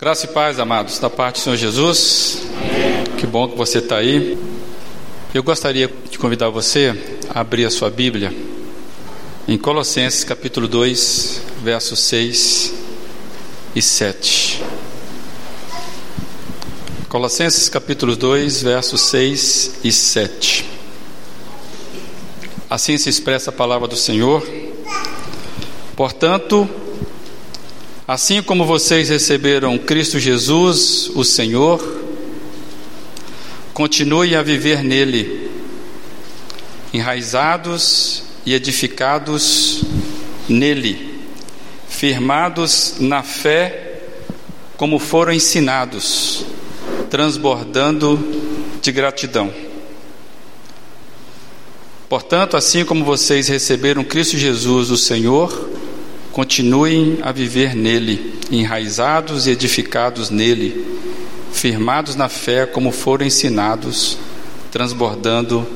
Graça e paz, amados, da parte do Senhor Jesus. Que bom que você está aí. Eu gostaria de convidar você a abrir a sua Bíblia em Colossenses capítulo 2, versos 6 e 7. Colossenses capítulo 2, versos 6 e 7. Assim se expressa a palavra do Senhor. Portanto, Assim como vocês receberam Cristo Jesus, o Senhor, continuem a viver nele, enraizados e edificados nele, firmados na fé, como foram ensinados, transbordando de gratidão. Portanto, assim como vocês receberam Cristo Jesus, o Senhor, continuem a viver nele, enraizados e edificados nele, firmados na fé como foram ensinados, transbordando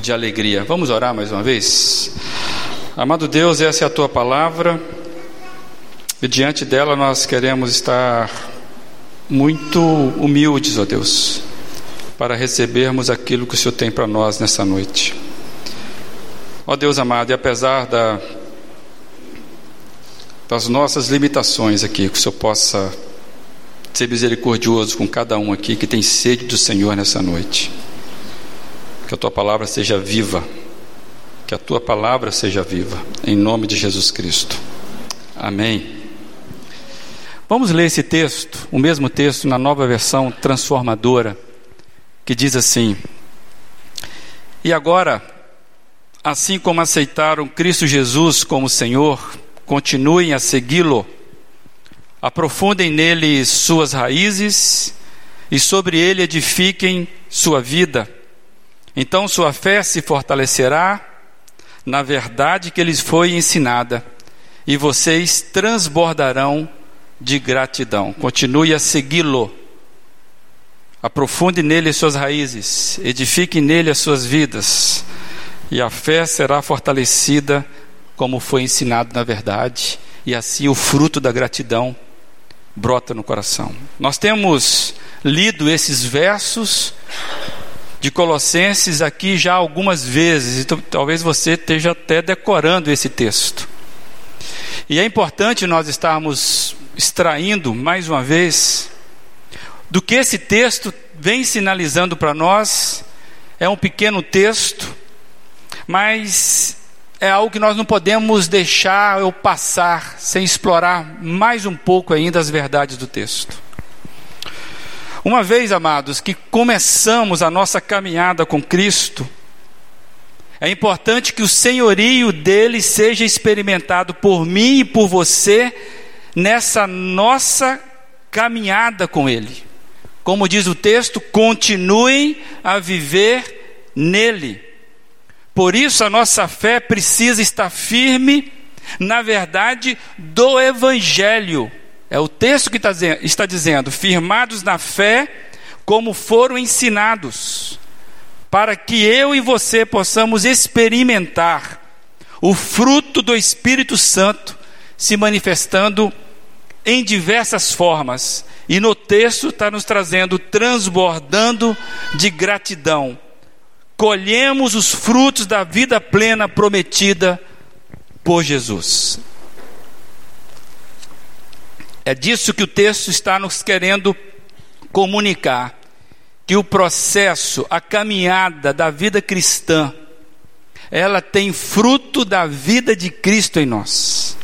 de alegria. Vamos orar mais uma vez? Amado Deus, essa é a tua palavra, e diante dela nós queremos estar muito humildes, ó Deus, para recebermos aquilo que o Senhor tem para nós nessa noite. Ó Deus amado, e apesar da das nossas limitações aqui, que o Senhor possa ser misericordioso com cada um aqui que tem sede do Senhor nessa noite. Que a tua palavra seja viva, que a tua palavra seja viva, em nome de Jesus Cristo. Amém. Vamos ler esse texto, o mesmo texto na nova versão transformadora, que diz assim: E agora, assim como aceitaram Cristo Jesus como Senhor, continuem a segui-lo, aprofundem nele suas raízes e sobre ele edifiquem sua vida. Então sua fé se fortalecerá na verdade que lhes foi ensinada e vocês transbordarão de gratidão. Continue a segui-lo. Aprofunde nele suas raízes, edifique nele as suas vidas, e a fé será fortalecida como foi ensinado na verdade, e assim o fruto da gratidão brota no coração. Nós temos lido esses versos de Colossenses aqui já algumas vezes, então talvez você esteja até decorando esse texto. E é importante nós estarmos extraindo mais uma vez do que esse texto vem sinalizando para nós. É um pequeno texto, mas é algo que nós não podemos deixar ou passar sem explorar mais um pouco ainda as verdades do texto. Uma vez, amados, que começamos a nossa caminhada com Cristo, é importante que o senhorio dele seja experimentado por mim e por você nessa nossa caminhada com ele. Como diz o texto, continuem a viver nele. Por isso a nossa fé precisa estar firme na verdade do Evangelho. É o texto que está dizendo: firmados na fé, como foram ensinados, para que eu e você possamos experimentar o fruto do Espírito Santo se manifestando em diversas formas. E no texto está nos trazendo transbordando de gratidão colhemos os frutos da vida plena prometida por Jesus. É disso que o texto está nos querendo comunicar, que o processo, a caminhada da vida cristã, ela tem fruto da vida de Cristo em nós.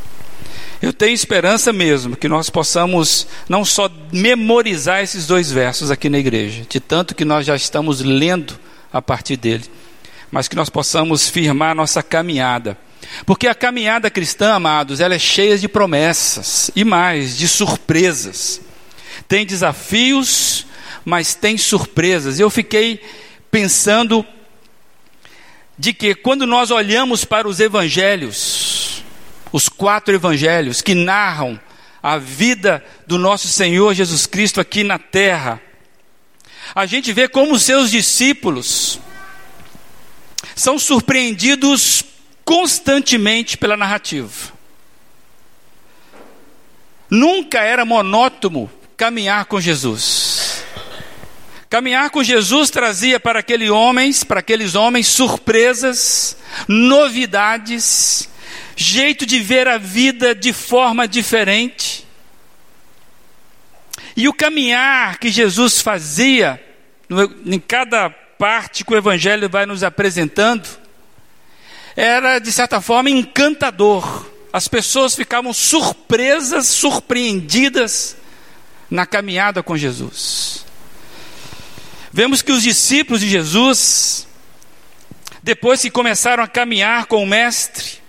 Eu tenho esperança mesmo que nós possamos não só memorizar esses dois versos aqui na igreja, de tanto que nós já estamos lendo a partir dele, mas que nós possamos firmar nossa caminhada. Porque a caminhada cristã, amados, ela é cheia de promessas e mais, de surpresas. Tem desafios, mas tem surpresas. Eu fiquei pensando de que quando nós olhamos para os evangelhos, os quatro evangelhos que narram a vida do nosso Senhor Jesus Cristo aqui na terra, a gente vê como seus discípulos são surpreendidos constantemente pela narrativa. Nunca era monótono caminhar com Jesus. Caminhar com Jesus trazia para aqueles homens, para aqueles homens surpresas, novidades, jeito de ver a vida de forma diferente. E o caminhar que Jesus fazia, em cada parte que o Evangelho vai nos apresentando, era de certa forma encantador. As pessoas ficavam surpresas, surpreendidas na caminhada com Jesus. Vemos que os discípulos de Jesus, depois que começaram a caminhar com o Mestre,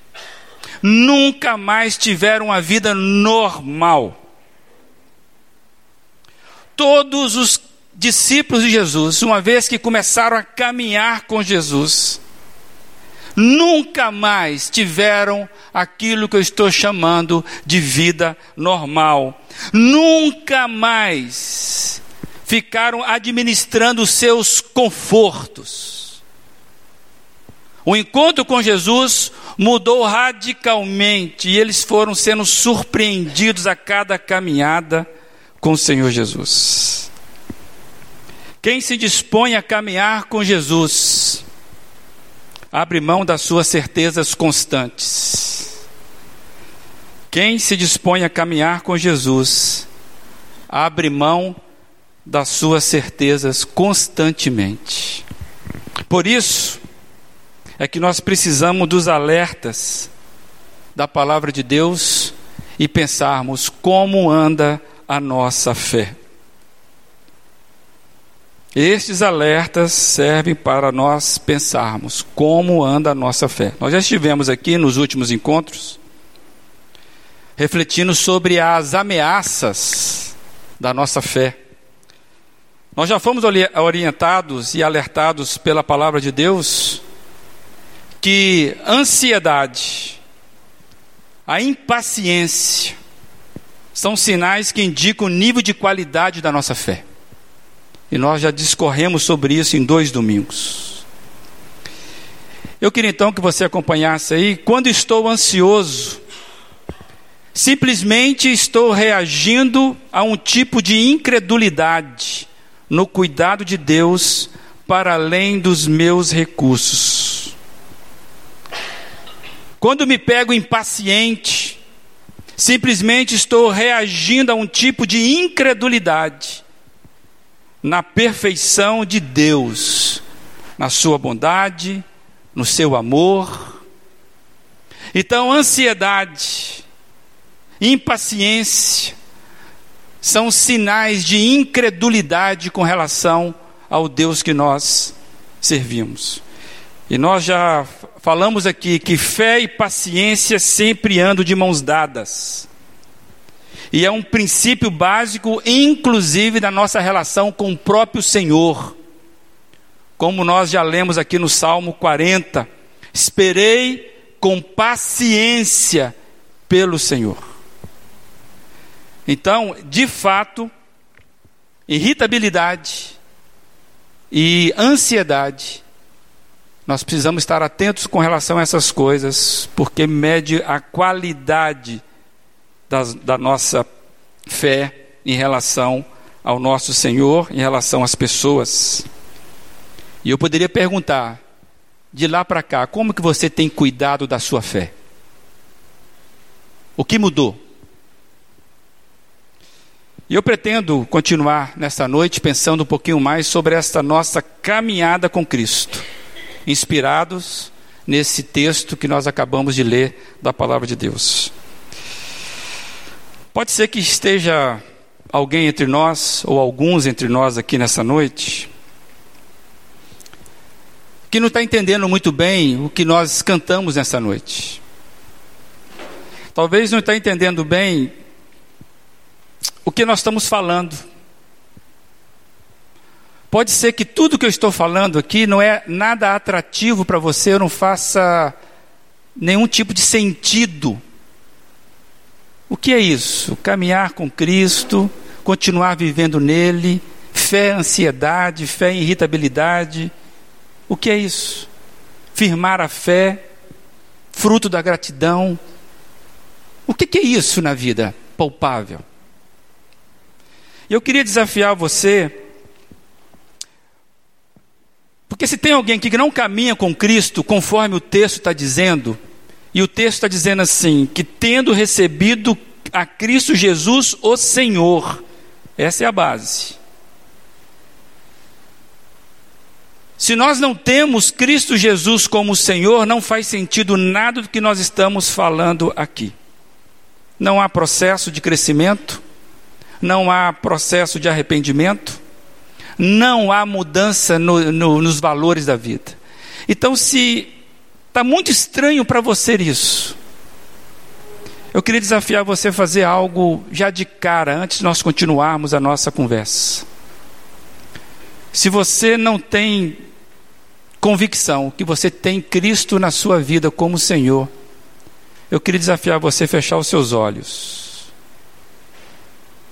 nunca mais tiveram uma vida normal. Todos os discípulos de Jesus, uma vez que começaram a caminhar com Jesus, nunca mais tiveram aquilo que eu estou chamando de vida normal. Nunca mais ficaram administrando seus confortos. O encontro com Jesus mudou radicalmente e eles foram sendo surpreendidos a cada caminhada com o Senhor Jesus. Quem se dispõe a caminhar com Jesus, abre mão das suas certezas constantes. Quem se dispõe a caminhar com Jesus, abre mão das suas certezas constantemente. Por isso, é que nós precisamos dos alertas da palavra de Deus e pensarmos como anda a nossa fé. Estes alertas servem para nós pensarmos como anda a nossa fé. Nós já estivemos aqui nos últimos encontros refletindo sobre as ameaças da nossa fé. Nós já fomos orientados e alertados pela palavra de Deus que ansiedade, a impaciência, são sinais que indicam o nível de qualidade da nossa fé. E nós já discorremos sobre isso em dois domingos. Eu queria então que você acompanhasse aí. Quando estou ansioso, simplesmente estou reagindo a um tipo de incredulidade no cuidado de Deus para além dos meus recursos. Quando me pego impaciente, simplesmente estou reagindo a um tipo de incredulidade na perfeição de Deus, na sua bondade, no seu amor. Então, ansiedade, impaciência, são sinais de incredulidade com relação ao Deus que nós servimos. E nós já falamos aqui que fé e paciência sempre andam de mãos dadas. E é um princípio básico, inclusive, da nossa relação com o próprio Senhor. Como nós já lemos aqui no Salmo 40. Esperei com paciência pelo Senhor. Então, de fato, irritabilidade e ansiedade, nós precisamos estar atentos com relação a essas coisas, porque mede a qualidade da nossa fé em relação ao nosso Senhor, em relação às pessoas. E eu poderia perguntar, de lá para cá, como que você tem cuidado da sua fé? O que mudou? E eu pretendo continuar nesta noite pensando um pouquinho mais sobre esta nossa caminhada com Cristo, inspirados nesse texto que nós acabamos de ler da palavra de Deus. Pode ser que esteja alguém entre nós, ou alguns entre nós aqui nessa noite, que não está entendendo muito bem o que nós cantamos nessa noite. Talvez não está entendendo bem o que nós estamos falando. Pode ser que tudo que eu estou falando aqui não é nada atrativo para você, eu não faça nenhum tipo de sentido. O que é isso? Caminhar com Cristo, continuar vivendo nele, fé, ansiedade, fé, irritabilidade. O que é isso? Firmar a fé, fruto da gratidão. O que é isso na vida palpável? Eu queria desafiar você, porque se tem alguém que não caminha com Cristo, conforme o texto está dizendo, e o texto está dizendo assim: que tendo recebido a Cristo Jesus, o Senhor, essa é a base. Se nós não temos Cristo Jesus como Senhor, não faz sentido nada do que nós estamos falando aqui. Não há processo de crescimento, não há processo de arrependimento, não há mudança no, no, nos valores da vida. Então, se está muito estranho para você isso, eu queria desafiar você a fazer algo já de cara, antes de nós continuarmos a nossa conversa. Se você não tem convicção que você tem Cristo na sua vida como Senhor, eu queria desafiar você a fechar os seus olhos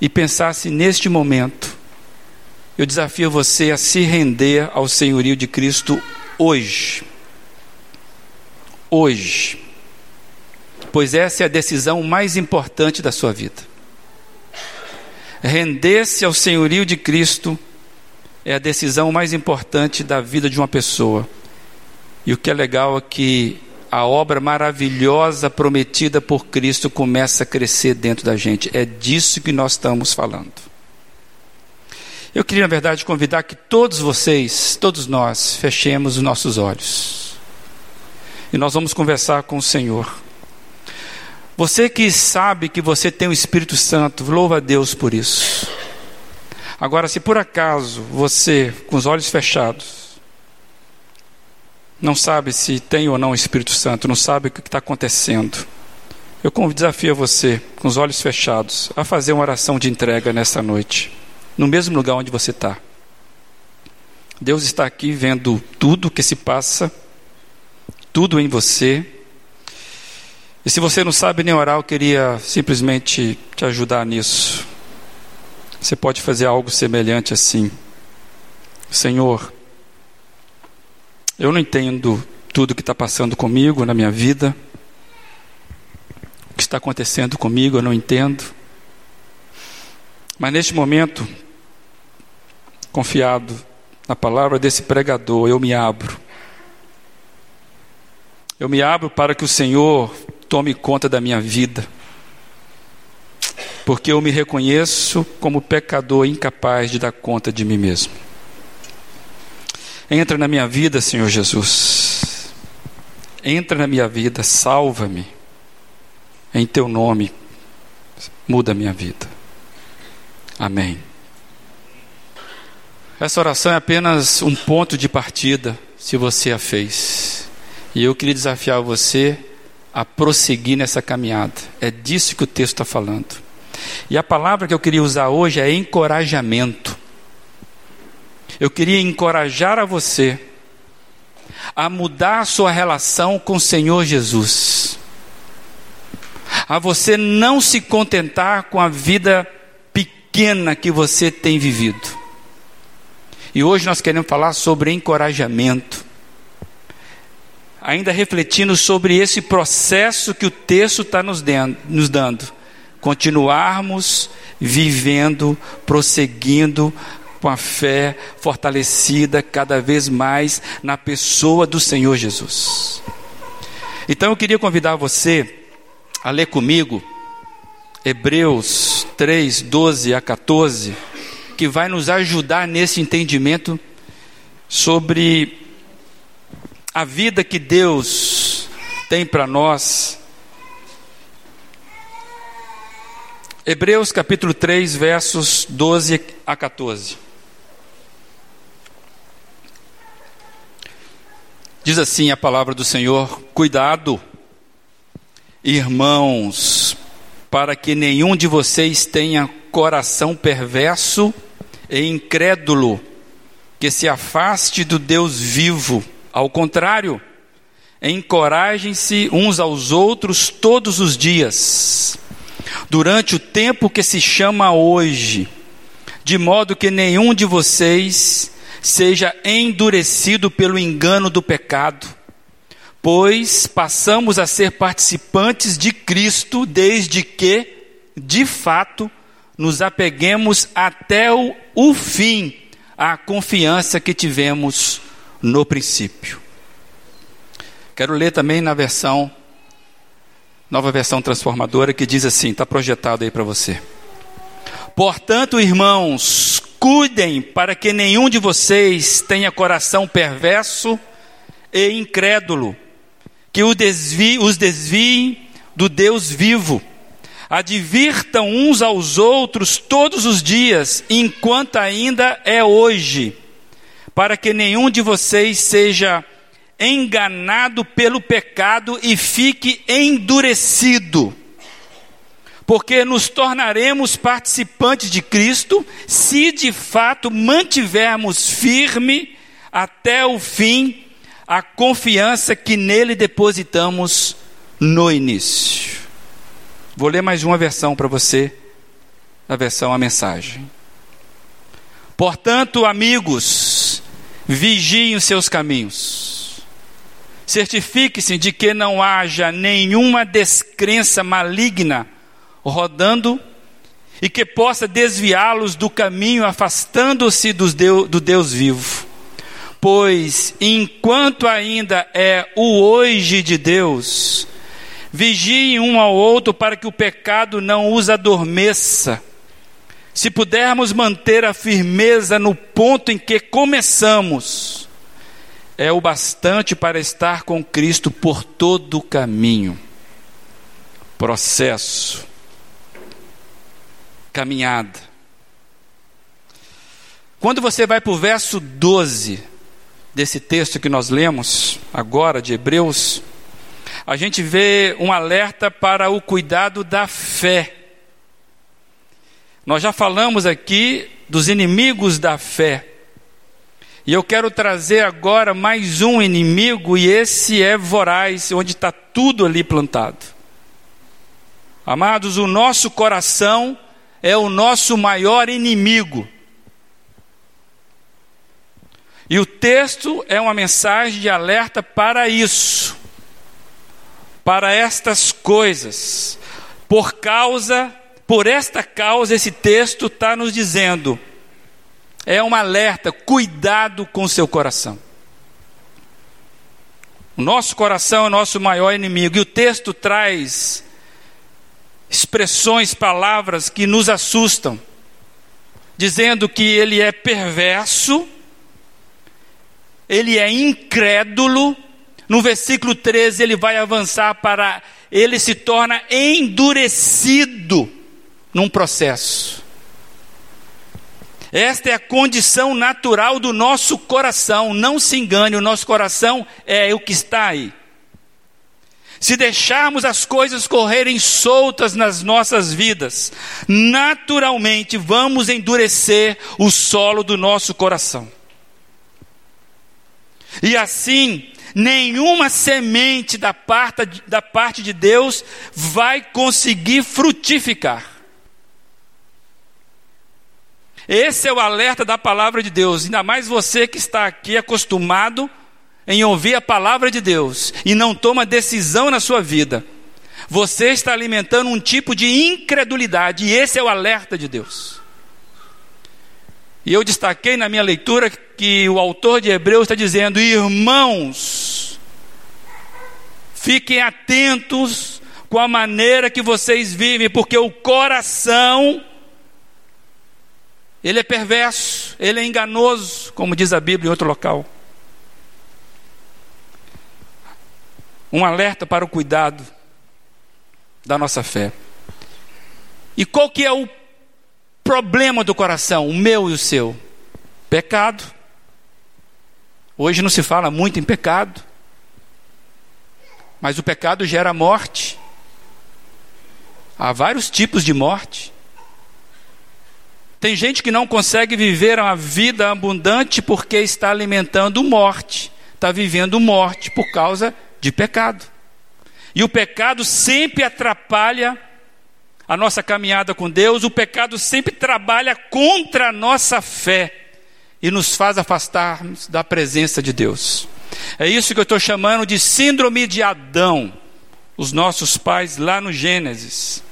e pensar se neste momento eu desafio você a se render ao senhorio de Cristo hoje. Hoje. Pois essa é a decisão mais importante da sua vida. Render-se ao senhorio de Cristo é a decisão mais importante da vida de uma pessoa. E o que é legal é que a obra maravilhosa prometida por Cristo começa a crescer dentro da gente. É disso que nós estamos falando. Eu queria, na verdade, convidar que todos vocês, todos nós, fechemos os nossos olhos. E nós vamos conversar com o Senhor. Você que sabe que você tem o Espírito Santo, louva a Deus por isso. Agora, se por acaso você, com os olhos fechados, não sabe se tem ou não o Espírito Santo, não sabe o que está acontecendo, eu desafio você, com os olhos fechados, a fazer uma oração de entrega nesta noite, no mesmo lugar onde você está. Deus está aqui vendo tudo que se passa, tudo em você. E se você não sabe nem orar, eu queria simplesmente te ajudar nisso. Você pode fazer algo semelhante assim. Senhor, eu não entendo tudo que está passando comigo na minha vida. O que está acontecendo comigo eu não entendo. Mas neste momento, confiado na palavra desse pregador, eu me abro. Eu me abro para que o Senhor tome conta da minha vida porque eu me reconheço como pecador incapaz de dar conta de mim mesmo. Entra na minha vida, Senhor Jesus. Entra na minha vida, salva-me. Em teu nome, muda a minha vida. Amém. Essa oração é apenas um ponto de partida, se você a fez. E eu queria desafiar você a prosseguir nessa caminhada. É disso que o texto está falando. E a palavra que eu queria usar hoje é encorajamento. Eu queria encorajar a você a mudar a sua relação com o Senhor Jesus. A você não se contentar com a vida pequena que você tem vivido. E hoje nós queremos falar sobre encorajamento. Ainda refletindo sobre esse processo que o texto está nos, nos dando continuarmos vivendo, prosseguindo com a fé fortalecida cada vez mais na pessoa do Senhor Jesus. Então eu queria convidar você a ler comigo Hebreus 3, 12 a 14, que vai nos ajudar nesse entendimento sobre a vida que Deus tem para nós Hebreus capítulo 3, versos 12 a 14. Diz assim a palavra do Senhor: Cuidado, irmãos, para que nenhum de vocês tenha coração perverso e incrédulo, que se afaste do Deus vivo. Ao contrário, encorajem-se uns aos outros todos os dias durante o tempo que se chama hoje, de modo que nenhum de vocês seja endurecido pelo engano do pecado, pois passamos a ser participantes de Cristo desde que, de fato, nos apeguemos até o, o fim à confiança que tivemos no princípio. Quero ler também na versão, nova versão transformadora, que diz assim: está projetado aí para você. Portanto, irmãos, cuidem para que nenhum de vocês tenha coração perverso e incrédulo, que os desvie, os desvie do Deus vivo. Advirtam uns aos outros todos os dias, enquanto ainda é hoje, para que nenhum de vocês seja enganado pelo pecado e fique endurecido. Porque nos tornaremos participantes de Cristo se de fato mantivermos firme até o fim a confiança que nele depositamos no início. Vou ler mais uma versão para você, a versão a mensagem. Portanto, amigos, vigiem os seus caminhos. Certifique-se de que não haja nenhuma descrença maligna rodando e que possa desviá-los do caminho, afastando-se do Deus vivo. Pois enquanto ainda é o hoje de Deus, Vigiem um ao outro para que o pecado não os adormeça. Se pudermos manter a firmeza no ponto em que começamos, é o bastante para estar com Cristo por todo o caminho. Processo, caminhada. Quando você vai para o verso 12 desse texto que nós lemos agora, de Hebreus, a gente vê um alerta para o cuidado da fé. Nós já falamos aqui dos inimigos da fé. E eu quero trazer agora mais um inimigo, e esse é voraz, onde está tudo ali plantado. Amados, o nosso coração é o nosso maior inimigo. E o texto é uma mensagem de alerta para isso para estas coisas. Por causa, por esta causa, esse texto está nos dizendo, é um alerta, cuidado com seu coração. O nosso coração é o nosso maior inimigo, e o texto traz expressões, palavras que nos assustam, dizendo que ele é perverso, ele é incrédulo, no versículo 13, ele vai avançar para. Ele se torna endurecido num processo. Esta é a condição natural do nosso coração. Não se engane, o nosso coração é o que está aí. Se deixarmos as coisas correrem soltas nas nossas vidas, naturalmente vamos endurecer o solo do nosso coração. E assim, nenhuma semente da parte, da parte de Deus vai conseguir frutificar. Esse é o alerta da palavra de Deus, ainda mais você que está aqui acostumado em ouvir a palavra de Deus e não toma decisão na sua vida. Você está alimentando um tipo de incredulidade, e esse é o alerta de Deus. E eu destaquei na minha leitura que o autor de Hebreus está dizendo: irmãos, fiquem atentos com a maneira que vocês vivem, porque o coração, ele é perverso, ele é enganoso, como diz a Bíblia em outro local. Um alerta para o cuidado da nossa fé. E qual que é o problema do coração, o meu e o seu? Pecado. Hoje não se fala muito em pecado, mas o pecado gera morte. Há vários tipos de morte. Tem gente que não consegue viver uma vida abundante porque está alimentando morte, está vivendo morte por causa de pecado. E o pecado sempre atrapalha a nossa caminhada com Deus, o pecado sempre trabalha contra a nossa fé e nos faz afastarmos da presença de Deus. É isso que eu estou chamando de síndrome de Adão, os nossos pais lá no Gênesis.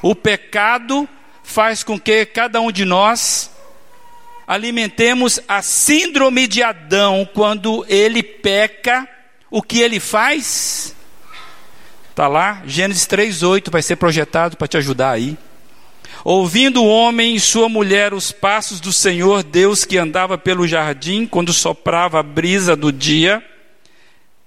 O pecado faz com que cada um de nós alimentemos a síndrome de Adão quando ele peca, o que ele faz? Está lá, Gênesis 3,8 vai ser projetado para te ajudar aí. Ouvindo o homem e sua mulher os passos do Senhor Deus que andava pelo jardim quando soprava a brisa do dia,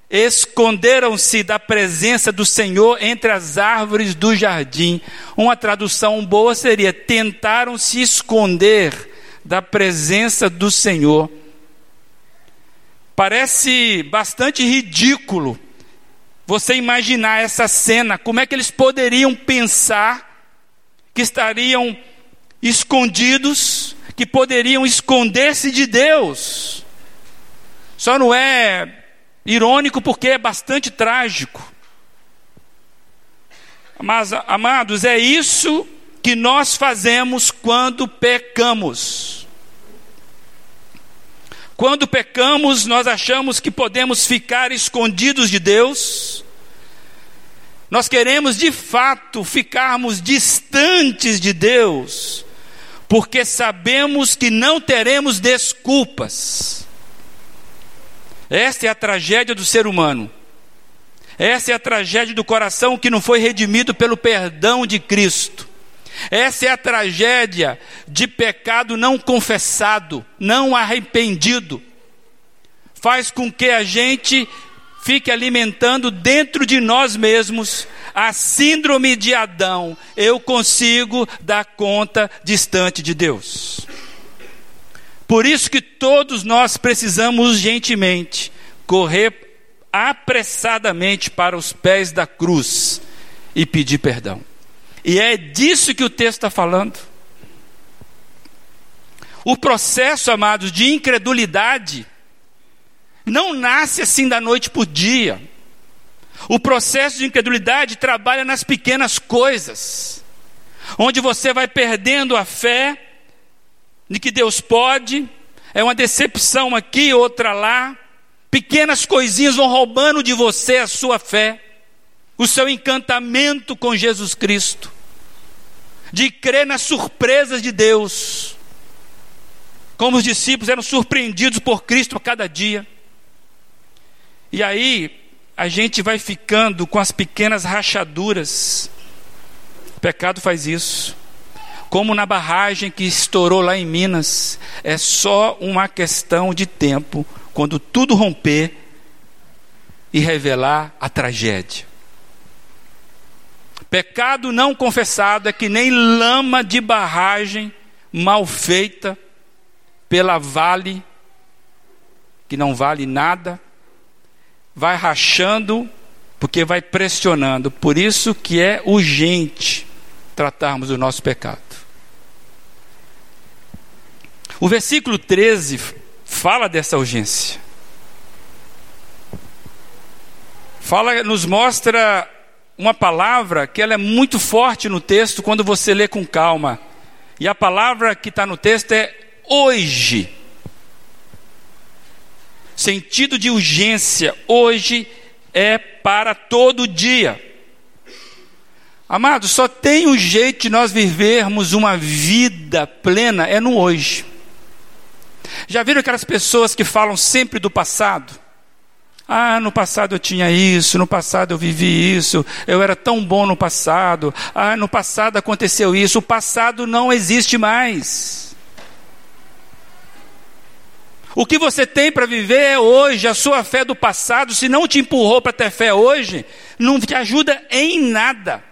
esconderam-se da presença do Senhor entre as árvores do jardim. Uma tradução boa seria: tentaram se esconder da presença do Senhor. Parece bastante ridículo você imaginar essa cena, como é que eles poderiam pensar que estariam escondidos, que poderiam esconder-se de Deus. Só não é irônico porque é bastante trágico. Mas, amados, é isso que nós fazemos quando pecamos. Quando pecamos, nós achamos que podemos ficar escondidos de Deus. Nós queremos de fato ficarmos distantes de Deus, porque sabemos que não teremos desculpas. Esta é a tragédia do ser humano. Essa é a tragédia do coração que não foi redimido pelo perdão de Cristo. Essa é a tragédia de pecado não confessado, não arrependido. Faz com que a gente fique alimentando dentro de nós mesmos a síndrome de Adão. Eu consigo dar conta distante de Deus. Por isso que todos nós precisamos urgentemente correr apressadamente para os pés da cruz e pedir perdão. E é disso que o texto está falando. O processo, amados, de incredulidade não nasce assim da noite para o dia. O processo de incredulidade trabalha nas pequenas coisas, onde você vai perdendo a fé de que Deus pode, é uma decepção aqui, outra lá. Pequenas coisinhas vão roubando de você a sua fé, o seu encantamento com Jesus Cristo, de crer nas surpresas de Deus, como os discípulos eram surpreendidos por Cristo a cada dia. E aí a gente vai ficando com as pequenas rachaduras. O pecado faz isso. Como na barragem que estourou lá em Minas, é só uma questão de tempo quando tudo romper e revelar a tragédia. Pecado não confessado é que nem lama de barragem mal feita pela vale, que não vale nada, vai rachando, porque vai pressionando. Por isso que é urgente tratarmos do nosso pecado. O versículo 13 fala dessa urgência. Fala, nos mostra uma palavra que ela é muito forte no texto quando você lê com calma. E a palavra que está no texto é hoje sentido de urgência, hoje é para todo dia. Amados, só tem um jeito de nós vivermos uma vida plena, é no hoje. Já viram aquelas pessoas que falam sempre do passado? Ah, no passado eu tinha isso, no passado eu vivi isso, eu era tão bom no passado, ah, no passado aconteceu isso, o passado não existe mais. O que você tem para viver é hoje, a sua fé do passado, se não te empurrou para ter fé hoje, não te ajuda em nada.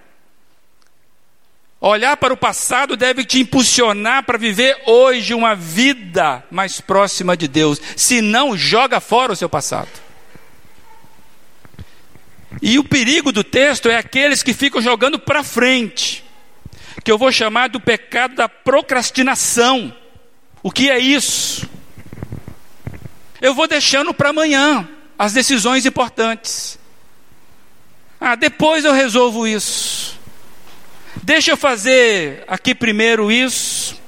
Olhar para o passado deve te impulsionar para viver hoje uma vida mais próxima de Deus. Se não, joga fora o seu passado. E o perigo do texto é aqueles que ficam jogando para frente, que eu vou chamar do pecado da procrastinação. O que é isso? Eu vou deixando para amanhã as decisões importantes. Ah, depois eu resolvo isso. Deixa eu fazer aqui primeiro isso.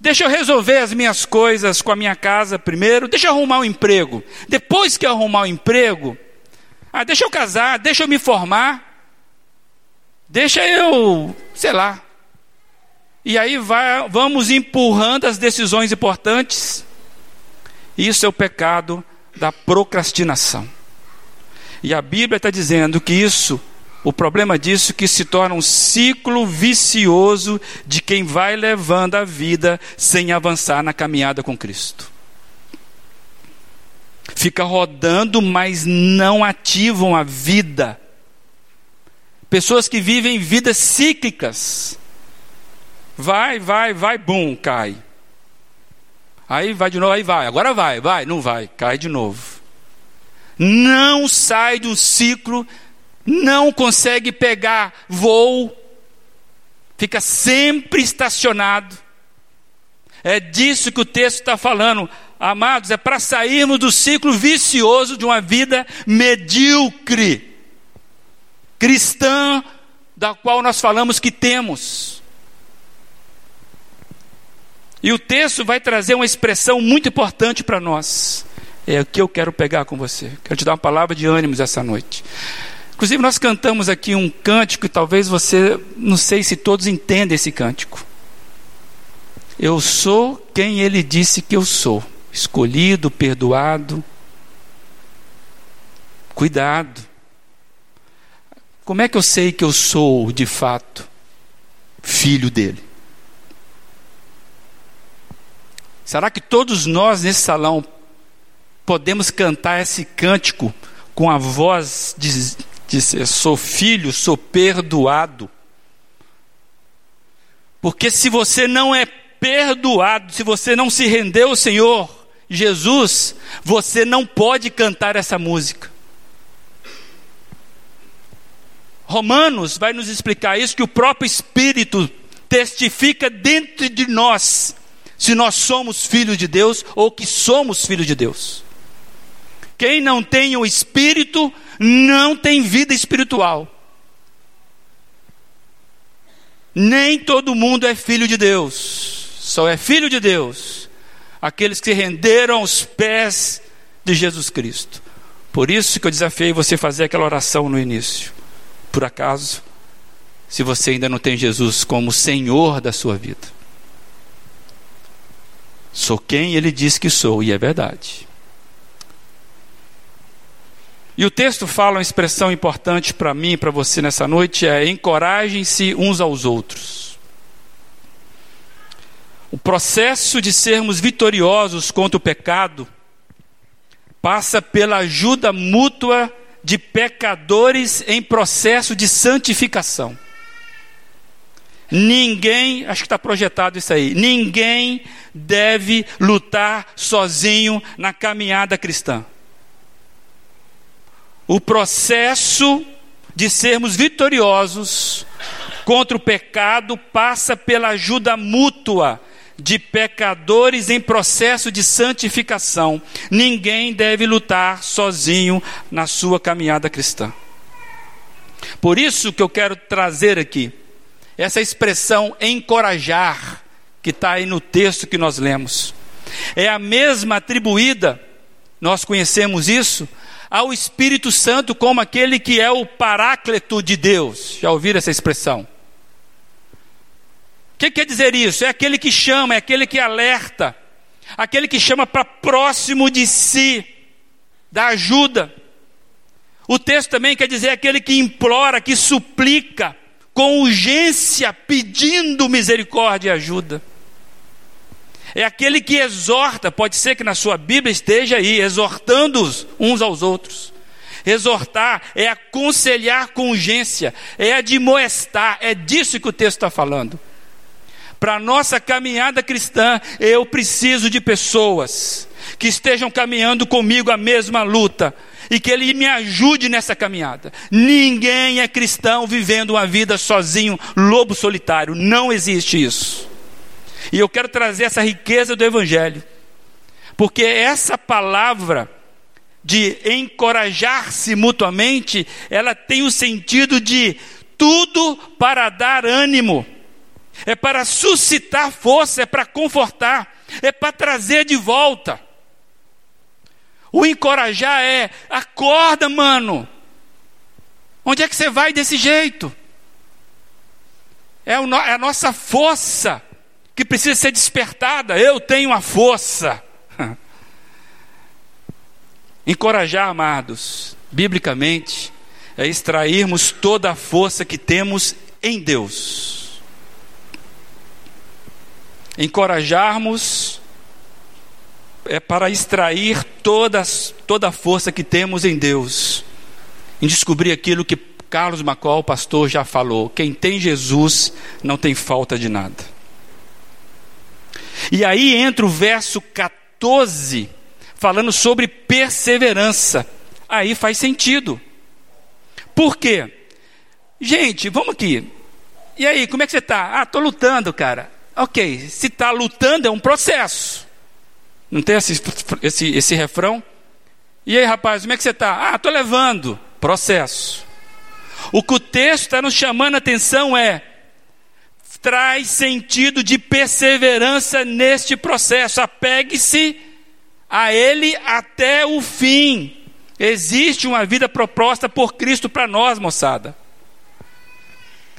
Deixa eu resolver as minhas coisas com a minha casa primeiro. Deixa eu arrumar um emprego. Depois que eu arrumar o um emprego, ah, deixa eu casar, deixa eu me formar. Deixa eu, sei lá. E aí vai, vamos empurrando as decisões importantes. Isso é o pecado da procrastinação. E a Bíblia está dizendo que isso, o problema disso, é que se torna um ciclo vicioso de quem vai levando a vida sem avançar na caminhada com Cristo. Fica rodando, mas não ativam a vida. Pessoas que vivem vidas cíclicas Vai, vai, vai, bum, cai. Aí vai de novo, aí vai. Agora vai, vai, não vai, cai de novo. Não sai do ciclo, não consegue pegar voo, fica sempre estacionado. É disso que o texto está falando. Amados, é para sairmos do ciclo vicioso de uma vida medíocre, cristã, da qual nós falamos que temos. E o texto vai trazer uma expressão muito importante para nós. É o que eu quero pegar com você. Quero te dar uma palavra de ânimos essa noite. Inclusive, nós cantamos aqui um cântico e talvez você, não sei se todos entendem esse cântico. Eu sou quem ele disse que eu sou. Escolhido, perdoado. Cuidado. Como é que eu sei que eu sou, de fato, filho dele? Será que todos nós nesse salão podemos cantar esse cântico com a voz de, de sou filho, sou perdoado? Porque se você não é perdoado, se você não se rendeu ao Senhor Jesus, você não pode cantar essa música. Romanos vai nos explicar isso que o próprio Espírito testifica dentro de nós se nós somos filhos de Deus ou que somos filhos de Deus. Quem não tem o Espírito não tem vida espiritual. Nem todo mundo é filho de Deus, só é filho de Deus aqueles que renderam aos pés de Jesus Cristo. Por isso que eu desafiei você a fazer aquela oração no início. Por acaso, se você ainda não tem Jesus como Senhor da sua vida. Sou quem ele diz que sou, e é verdade. E o texto fala uma expressão importante para mim e para você nessa noite: é encorajem-se uns aos outros. O processo de sermos vitoriosos contra o pecado passa pela ajuda mútua de pecadores em processo de santificação. Ninguém, acho que está projetado isso aí, ninguém deve lutar sozinho na caminhada cristã. O processo de sermos vitoriosos contra o pecado passa pela ajuda mútua de pecadores em processo de santificação. Ninguém deve lutar sozinho na sua caminhada cristã. Por isso que eu quero trazer aqui essa expressão encorajar, que está aí no texto que nós lemos, é a mesma atribuída, nós conhecemos isso, ao Espírito Santo como aquele que é o paráclito de Deus. Já ouviram essa expressão? Que quer dizer isso? É aquele que chama, é aquele que alerta, aquele que chama para próximo de si, da ajuda. O texto também quer dizer aquele que implora, que suplica, com urgência, pedindo misericórdia e ajuda. É aquele que exorta, pode ser que na sua Bíblia esteja aí, exortando uns aos outros. Exortar é aconselhar com urgência, é admoestar, é disso que o texto está falando. Para a nossa caminhada cristã, eu preciso de pessoas que estejam caminhando comigo a mesma luta, e que Ele me ajude nessa caminhada. Ninguém é cristão vivendo uma vida sozinho, lobo solitário. Não existe isso. E eu quero trazer essa riqueza do Evangelho, porque essa palavra de encorajar-se mutuamente, ela tem o sentido de tudo para dar ânimo, é para suscitar força, é para confortar, é para trazer de volta. O encorajar é: acorda, mano. Onde é que você vai desse jeito? É, é a nossa força que precisa ser despertada. Eu tenho a força. Encorajar, amados, biblicamente, é extrairmos toda a força que temos em Deus. Encorajarmos é para extrair toda, toda a força que temos em Deus, em descobrir aquilo que Carlos Macol, o pastor, já falou: quem tem Jesus não tem falta de nada. E aí entra o verso 14, falando sobre perseverança. Aí faz sentido. Por quê? Gente, vamos aqui. E aí, como é que você está? Ah, estou lutando, cara. Ok, se está lutando é um processo. Não tem esse, esse, esse refrão? E aí, rapaz, como é que você está? Ah, estou levando. Processo. O que o texto está nos chamando a atenção é: traz sentido de perseverança neste processo. Apegue-se a Ele até o fim. Existe uma vida proposta por Cristo para nós, moçada.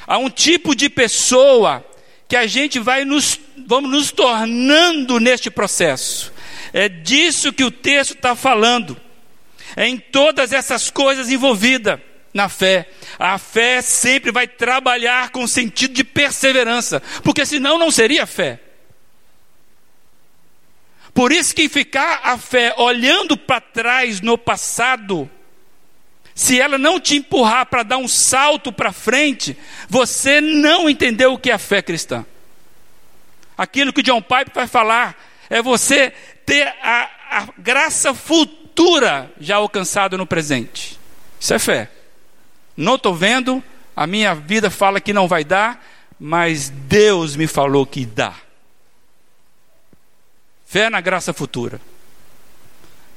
Há um tipo de pessoa que a gente vai nos, vamos nos tornando neste processo. É disso que o texto está falando. É em todas essas coisas envolvidas na fé. A fé sempre vai trabalhar com sentido de perseverança, porque senão não seria fé. Por isso que ficar a fé olhando para trás no passado, se ela não te empurrar para dar um salto para frente, você não entendeu o que é a fé cristã. Aquilo que John Pipe vai falar é você ter a, a graça futura já alcançada no presente. Isso é fé. Não estou vendo, a minha vida fala que não vai dar, mas Deus me falou que dá. Fé na graça futura.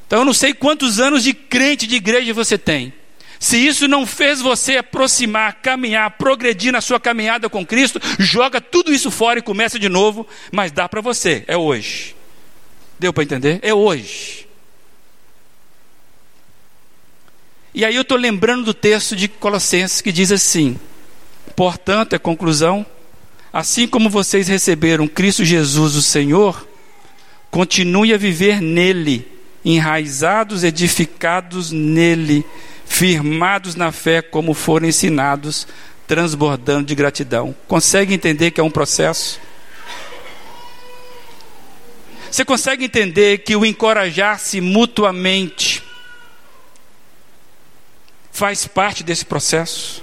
Então eu não sei quantos anos de crente de igreja você tem. Se isso não fez você aproximar, caminhar, progredir na sua caminhada com Cristo, joga tudo isso fora e começa de novo, mas dá para você, é hoje. Deu para entender? É hoje. E aí eu estou lembrando do texto de Colossenses que diz assim: portanto, é conclusão, assim como vocês receberam Cristo Jesus, o Senhor, continue a viver nele, enraizados, edificados nele, firmados na fé, como foram ensinados, transbordando de gratidão. Consegue entender que é um processo? Você consegue entender que o encorajar-se mutuamente faz parte desse processo.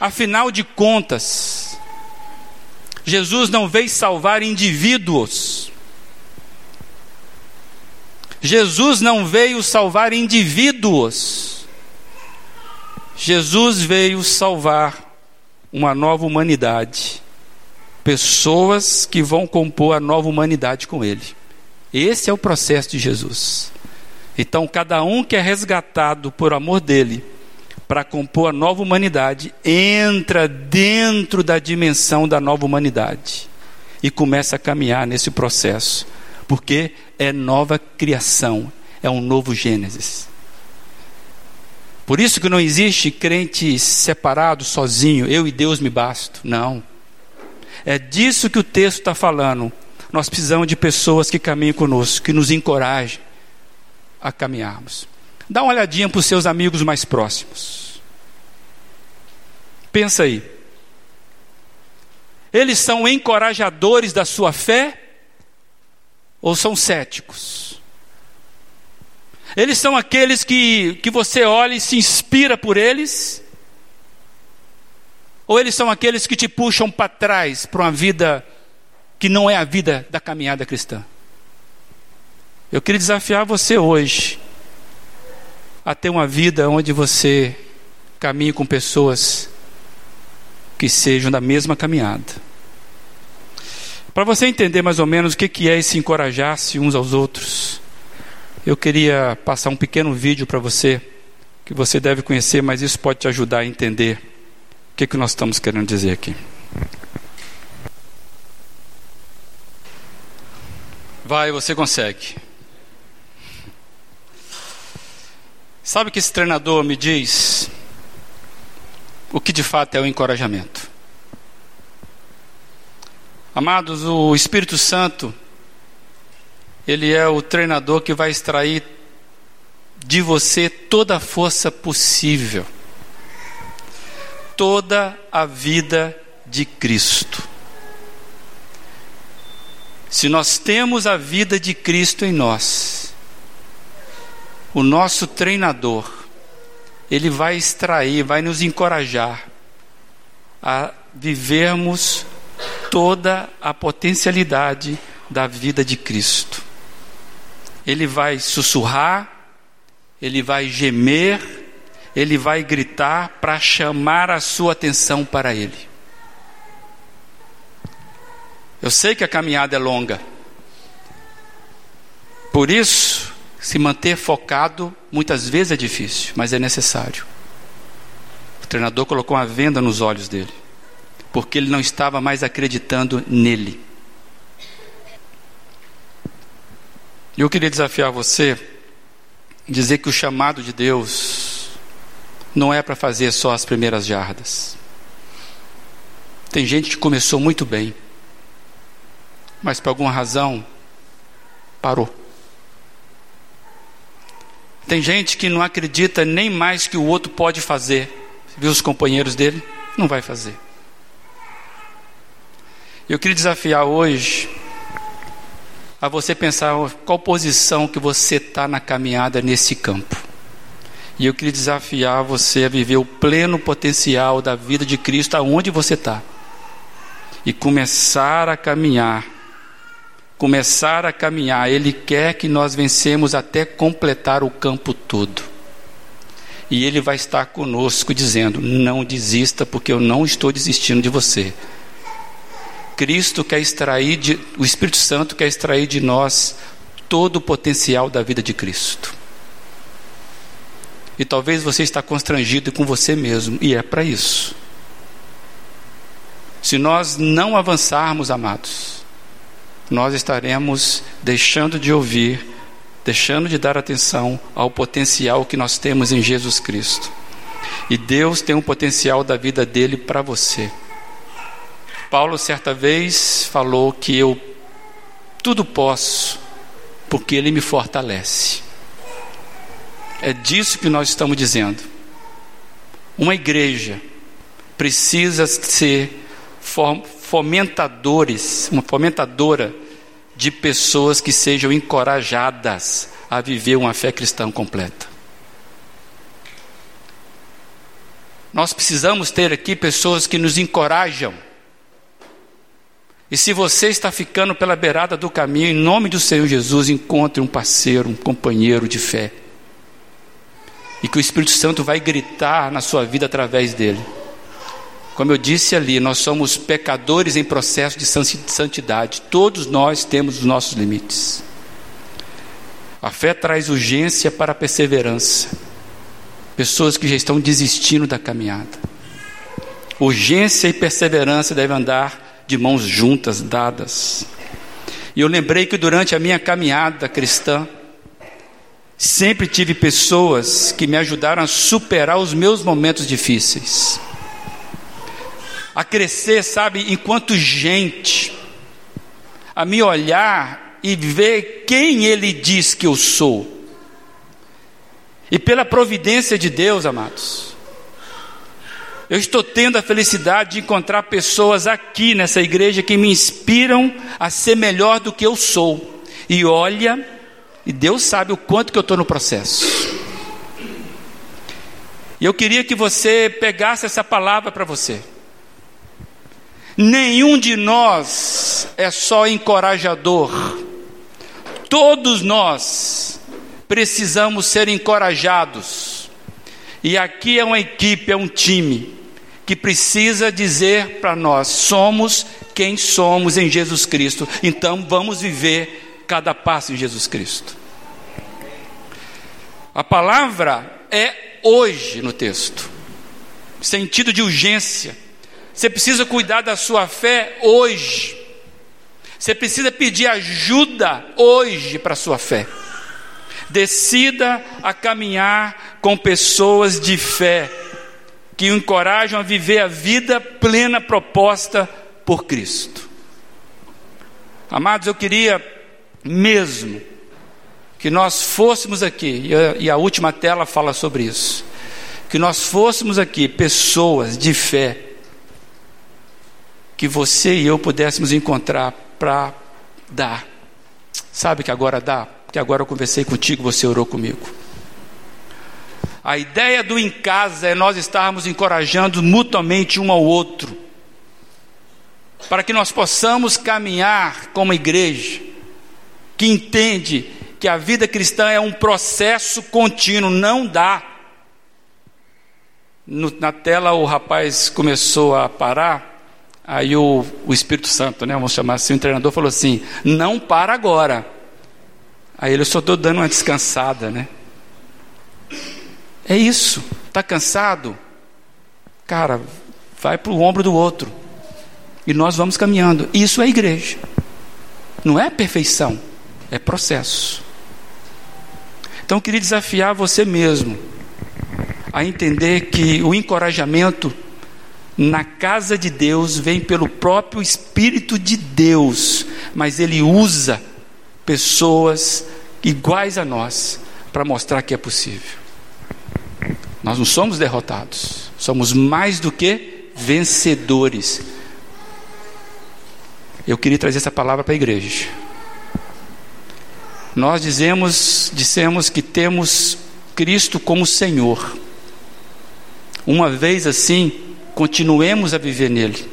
Afinal de contas, Jesus não veio salvar indivíduos. Jesus não veio salvar indivíduos. Jesus veio salvar uma nova humanidade. Pessoas que vão compor a nova humanidade com Ele. Esse é o processo de Jesus. Então, cada um que é resgatado por amor dele, para compor a nova humanidade, entra dentro da dimensão da nova humanidade e começa a caminhar nesse processo, porque é nova criação, é um novo Gênesis. Por isso que não existe crente separado, sozinho, eu e Deus me basto. Não. É disso que o texto está falando. Nós precisamos de pessoas que caminhem conosco, que nos encorajem a caminharmos. Dá uma olhadinha para os seus amigos mais próximos. Pensa aí. Eles são encorajadores da sua fé ou são céticos? Eles são aqueles que, que você olha e se inspira por eles? Ou eles são aqueles que te puxam para trás para uma vida que não é a vida da caminhada cristã? Eu queria desafiar você hoje a ter uma vida onde você caminhe com pessoas que sejam da mesma caminhada. Para você entender mais ou menos o que é esse encorajar-se uns aos outros, eu queria passar um pequeno vídeo para você, que você deve conhecer, mas isso pode te ajudar a entender o que, que nós estamos querendo dizer aqui. Vai, você consegue. Sabe que esse treinador me diz o que de fato é o encorajamento? Amados, o Espírito Santo, ele é o treinador que vai extrair de você toda a força possível, toda a vida de Cristo. Se nós temos a vida de Cristo em nós, o nosso treinador, ele vai extrair, vai nos encorajar a vivermos toda a potencialidade da vida de Cristo. Ele vai sussurrar, ele vai gemer, ele vai gritar para chamar a sua atenção para Ele. Eu sei que a caminhada é longa, por isso, se manter focado muitas vezes é difícil, mas é necessário. O treinador colocou uma venda nos olhos dele porque ele não estava mais acreditando nele. Eu queria desafiar você, dizer que o chamado de Deus não é para fazer só as primeiras jardas. Tem gente que começou muito bem, mas por alguma razão parou. Tem gente que não acredita nem mais que o outro pode fazer. Viu os companheiros dele? Não vai fazer. Eu queria desafiar hoje a você pensar qual posição que você está na caminhada nesse campo. E eu queria desafiar você a viver o pleno potencial da vida de Cristo aonde você está. E começar a caminhar. Começar a caminhar. Ele quer que nós vencemos até completar o campo todo. E Ele vai estar conosco dizendo: Não desista, porque eu não estou desistindo de você. Cristo quer extrair, de, o Espírito Santo quer extrair de nós todo o potencial da vida de Cristo. E talvez você está constrangido com você mesmo, e é para isso. Se nós não avançarmos, amados, nós estaremos deixando de ouvir, deixando de dar atenção ao potencial que nós temos em Jesus Cristo. E Deus tem um potencial da vida dele para você. Paulo, certa vez, falou que eu tudo posso, porque Ele me fortalece. É disso que nós estamos dizendo. Uma igreja precisa ser fomentadores, uma fomentadora de pessoas que sejam encorajadas a viver uma fé cristã completa. Nós precisamos ter aqui pessoas que nos encorajam e se você está ficando pela beirada do caminho, em nome do Senhor Jesus, encontre um parceiro, um companheiro de fé. E que o Espírito Santo vai gritar na sua vida através dele. Como eu disse ali, nós somos pecadores em processo de santidade. Todos nós temos os nossos limites. A fé traz urgência para a perseverança. Pessoas que já estão desistindo da caminhada. Urgência e perseverança devem andar de mãos juntas, dadas. E eu lembrei que durante a minha caminhada cristã, sempre tive pessoas que me ajudaram a superar os meus momentos difíceis, a crescer, sabe, enquanto gente, a me olhar e ver quem Ele diz que eu sou. E pela providência de Deus, amados, eu estou tendo a felicidade de encontrar pessoas aqui nessa igreja que me inspiram a ser melhor do que eu sou. E olha, e Deus sabe o quanto que eu estou no processo. E eu queria que você pegasse essa palavra para você. Nenhum de nós é só encorajador. Todos nós precisamos ser encorajados. E aqui é uma equipe, é um time que precisa dizer para nós: somos quem somos em Jesus Cristo. Então vamos viver cada passo em Jesus Cristo. A palavra é hoje no texto, sentido de urgência. Você precisa cuidar da sua fé hoje. Você precisa pedir ajuda hoje para a sua fé. Decida a caminhar com pessoas de fé que o encorajam a viver a vida plena proposta por Cristo. Amados, eu queria mesmo que nós fôssemos aqui, e a, e a última tela fala sobre isso, que nós fôssemos aqui pessoas de fé, que você e eu pudéssemos encontrar para dar. Sabe que agora dá? Que agora eu conversei contigo, você orou comigo. A ideia do em casa é nós estarmos encorajando mutuamente um ao outro, para que nós possamos caminhar como igreja, que entende que a vida cristã é um processo contínuo, não dá. No, na tela o rapaz começou a parar, aí o, o Espírito Santo, né, vamos chamar assim, o treinador falou assim: não para agora. Aí ele, eu só estou dando uma descansada, né? É isso, está cansado? Cara, vai para o ombro do outro. E nós vamos caminhando. Isso é igreja. Não é perfeição, é processo. Então eu queria desafiar você mesmo a entender que o encorajamento na casa de Deus vem pelo próprio Espírito de Deus, mas ele usa pessoas iguais a nós para mostrar que é possível. Nós não somos derrotados, somos mais do que vencedores. Eu queria trazer essa palavra para a igreja. Nós dizemos, dissemos que temos Cristo como Senhor. Uma vez assim, continuemos a viver nele,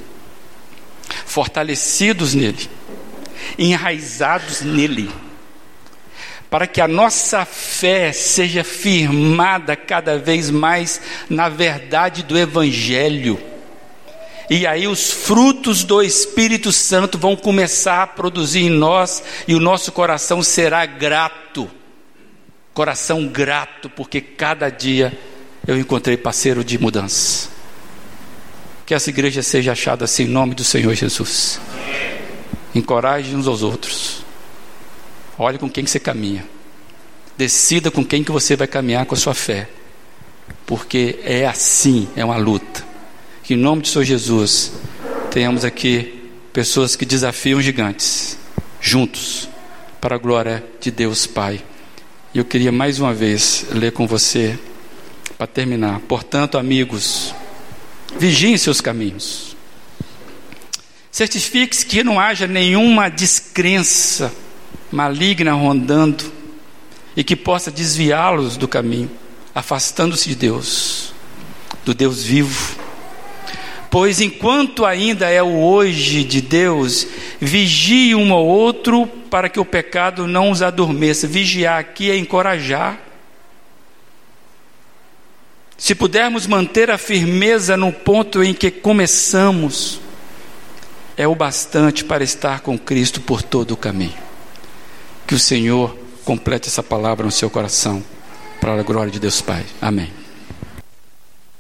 fortalecidos nele, enraizados nele, para que a nossa fé seja firmada cada vez mais na verdade do Evangelho e aí os frutos do Espírito Santo vão começar a produzir em nós e o nosso coração será grato. Coração grato, porque cada dia eu encontrei parceiro de mudança. Que essa igreja seja achada assim em nome do Senhor Jesus. Encoraje uns aos outros. Olhe com quem que você caminha. Decida com quem que você vai caminhar com a sua fé. Porque é assim, é uma luta. Que em nome de Senhor Jesus tenhamos aqui pessoas que desafiam gigantes, juntos, para a glória de Deus Pai. E eu queria mais uma vez ler com você, para terminar. Portanto, amigos, vigiem seus caminhos. Certifique-se que não haja nenhuma descrença maligna rondando e que possa desviá-los do caminho, afastando-se de Deus, do Deus vivo Pois enquanto ainda é o hoje de Deus, vigie um ao outro para que o pecado não os adormeça. Vigiar aqui é encorajar. Se pudermos manter a firmeza no ponto em que começamos, é o bastante para estar com Cristo por todo o caminho. Que o Senhor complete essa palavra no seu coração, para a glória de Deus Pai. Amém.